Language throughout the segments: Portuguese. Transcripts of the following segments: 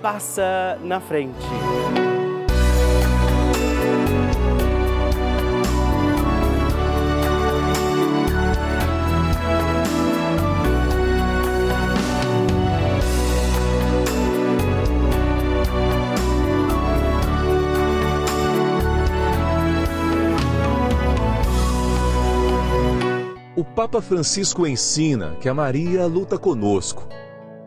passa na frente. O Papa Francisco ensina que a Maria luta conosco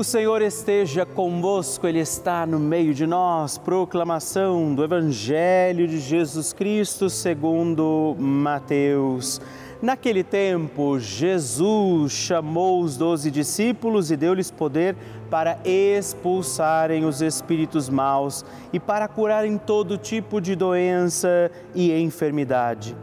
O Senhor esteja convosco, Ele está no meio de nós. Proclamação do Evangelho de Jesus Cristo segundo Mateus. Naquele tempo, Jesus chamou os doze discípulos e deu-lhes poder para expulsarem os espíritos maus e para curarem todo tipo de doença e enfermidade.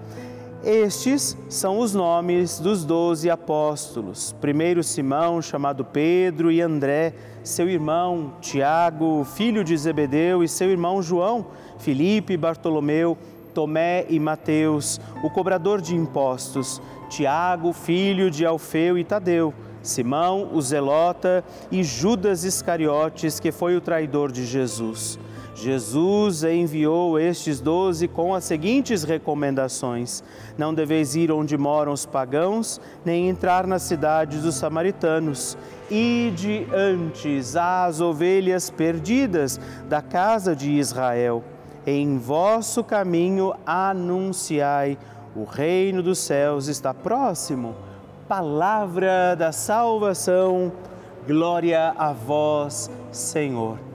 Estes são os nomes dos doze apóstolos. Primeiro Simão, chamado Pedro, e André, seu irmão, Tiago, filho de Zebedeu, e seu irmão João, Filipe, Bartolomeu, Tomé e Mateus, o cobrador de impostos, Tiago, filho de Alfeu e Tadeu, Simão, o zelota, e Judas Iscariotes, que foi o traidor de Jesus. Jesus enviou estes doze com as seguintes recomendações: Não deveis ir onde moram os pagãos, nem entrar nas cidades dos samaritanos. Ide antes às ovelhas perdidas da casa de Israel. Em vosso caminho anunciai: o reino dos céus está próximo. palavra da salvação. Glória a vós, Senhor.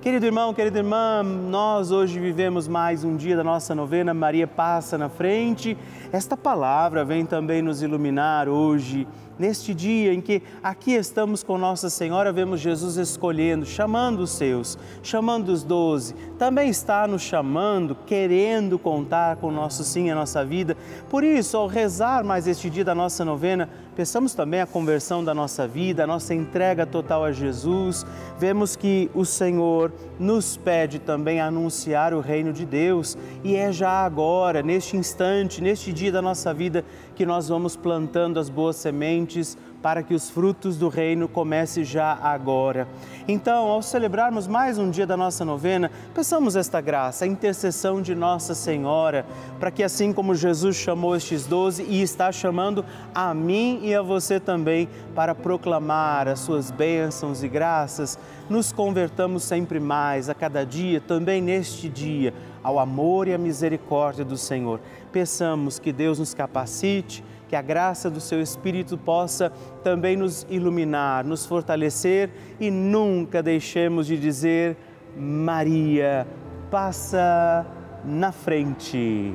Querido irmão, querida irmã, nós hoje vivemos mais um dia da nossa novena Maria Passa na Frente. Esta palavra vem também nos iluminar hoje neste dia em que aqui estamos com Nossa Senhora, vemos Jesus escolhendo, chamando os seus, chamando os doze, também está nos chamando, querendo contar com o nosso sim, a nossa vida. Por isso, ao rezar mais este dia da nossa novena, Peçamos também a conversão da nossa vida, a nossa entrega total a Jesus. Vemos que o Senhor nos pede também anunciar o reino de Deus e é já agora, neste instante, neste dia da nossa vida, que nós vamos plantando as boas sementes para que os frutos do reino comecem já agora. Então, ao celebrarmos mais um dia da nossa novena, peçamos esta graça, a intercessão de Nossa Senhora, para que assim como Jesus chamou estes doze e está chamando a mim e a você também para proclamar as suas bênçãos e graças, nos convertamos sempre mais a cada dia, também neste dia, ao amor e à misericórdia do Senhor. Peçamos que Deus nos capacite que a graça do seu Espírito possa também nos iluminar, nos fortalecer e nunca deixemos de dizer: Maria, passa na frente.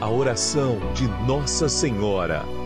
A oração de Nossa Senhora.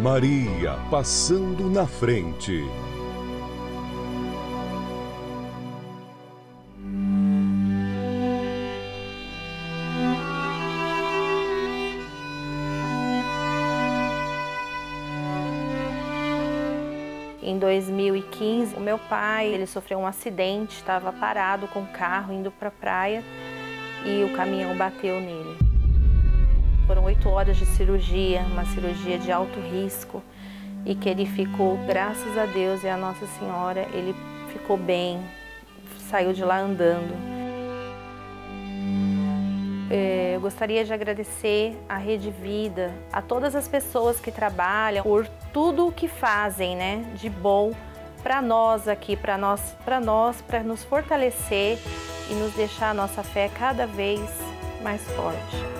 Maria passando na frente. Em 2015, o meu pai ele sofreu um acidente, estava parado com o carro indo para a praia e o caminhão bateu nele. Foram oito horas de cirurgia, uma cirurgia de alto risco. e que ele ficou, graças a Deus e a Nossa Senhora, ele ficou bem, saiu de lá andando. É, eu gostaria de agradecer à Rede Vida, a todas as pessoas que trabalham por tudo o que fazem, né, de bom para nós aqui, para nós, para nós, para nos fortalecer e nos deixar a nossa fé cada vez mais forte.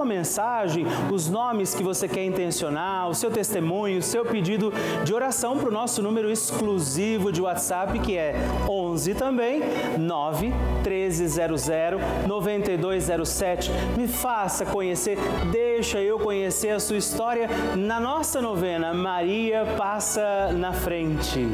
uma mensagem, os nomes que você quer intencionar, o seu testemunho, o seu pedido de oração para o nosso número exclusivo de WhatsApp, que é 11 também, 9 1300 9207. Me faça conhecer, deixa eu conhecer a sua história na nossa novena Maria Passa na Frente.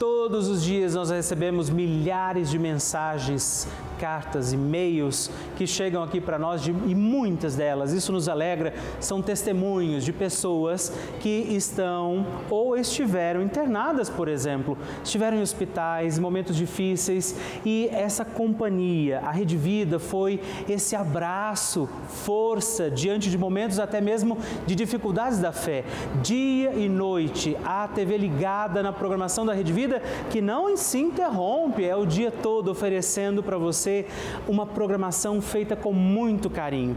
Todos os dias nós recebemos milhares de mensagens, cartas, e-mails que chegam aqui para nós de, e muitas delas, isso nos alegra, são testemunhos de pessoas que estão ou estiveram internadas, por exemplo, estiveram em hospitais, momentos difíceis e essa companhia, a Rede Vida foi esse abraço, força diante de momentos até mesmo de dificuldades da fé. Dia e noite, a TV ligada na programação da Rede Vida vida que não se interrompe, é o dia todo oferecendo para você uma programação feita com muito carinho.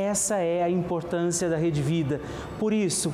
Essa é a importância da Rede Vida. Por isso,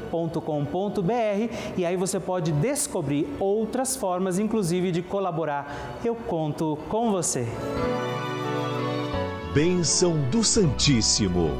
com.br e aí você pode descobrir outras formas, inclusive, de colaborar. Eu conto com você. Bênção do Santíssimo.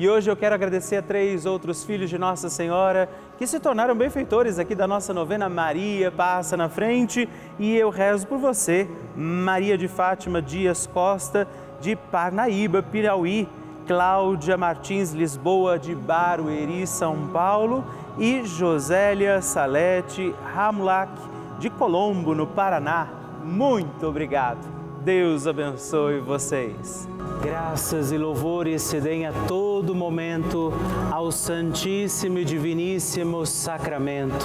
E hoje eu quero agradecer a três outros filhos de Nossa Senhora que se tornaram benfeitores aqui da nossa novena Maria Passa na Frente. E eu rezo por você, Maria de Fátima Dias Costa de Parnaíba, Pirauí, Cláudia Martins Lisboa de Barueri, São Paulo e Josélia Salete Ramulac de Colombo, no Paraná. Muito obrigado. Deus abençoe vocês. Graças e louvores se deem a todo momento ao Santíssimo e Diviníssimo Sacramento.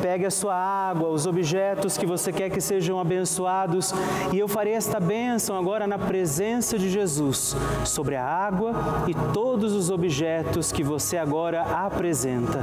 pegue a sua água, os objetos que você quer que sejam abençoados, e eu farei esta bênção agora na presença de Jesus sobre a água e todos os objetos que você agora apresenta.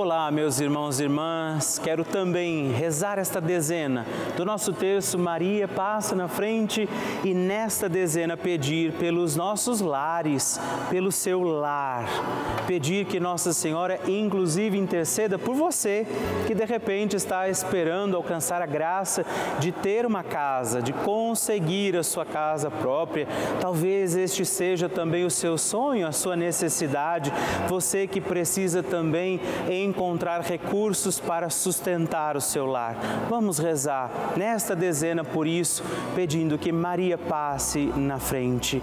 Olá, meus irmãos e irmãs. Quero também rezar esta dezena do nosso terço Maria passa na frente e nesta dezena pedir pelos nossos lares, pelo seu lar. Pedir que Nossa Senhora inclusive interceda por você que de repente está esperando alcançar a graça de ter uma casa, de conseguir a sua casa própria. Talvez este seja também o seu sonho, a sua necessidade. Você que precisa também em encontrar recursos para sustentar o seu lar. Vamos rezar nesta dezena por isso, pedindo que Maria passe na frente.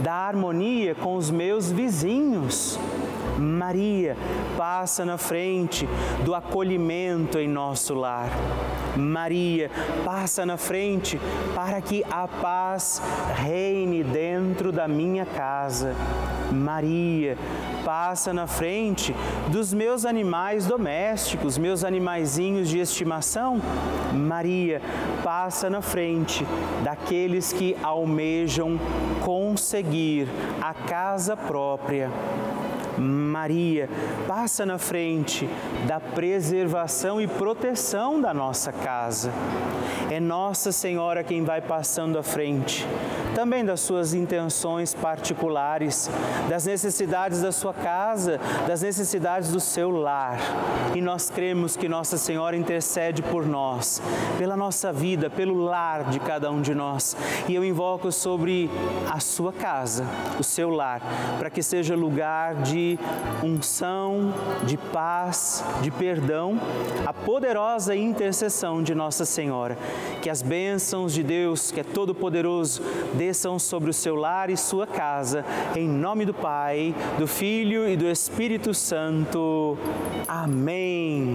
da harmonia com os meus vizinhos. Maria passa na frente do acolhimento em nosso lar. Maria passa na frente para que a paz reine dentro da minha casa. Maria passa na frente dos meus animais domésticos, meus animaizinhos de estimação. Maria passa na frente daqueles que almejam conseguir a casa própria. Maria passa na frente da preservação e proteção da nossa casa. É Nossa Senhora quem vai passando à frente, também das suas intenções particulares, das necessidades da sua casa, das necessidades do seu lar. E nós cremos que Nossa Senhora intercede por nós, pela nossa vida, pelo lar de cada um de nós. E eu invoco sobre a sua casa, o seu lar, para que seja lugar de unção, de paz, de perdão, a poderosa intercessão de Nossa Senhora. Que as bênçãos de Deus, que é todo-poderoso, desçam sobre o seu lar e sua casa, em nome do Pai, do Filho e do Espírito Santo. Amém.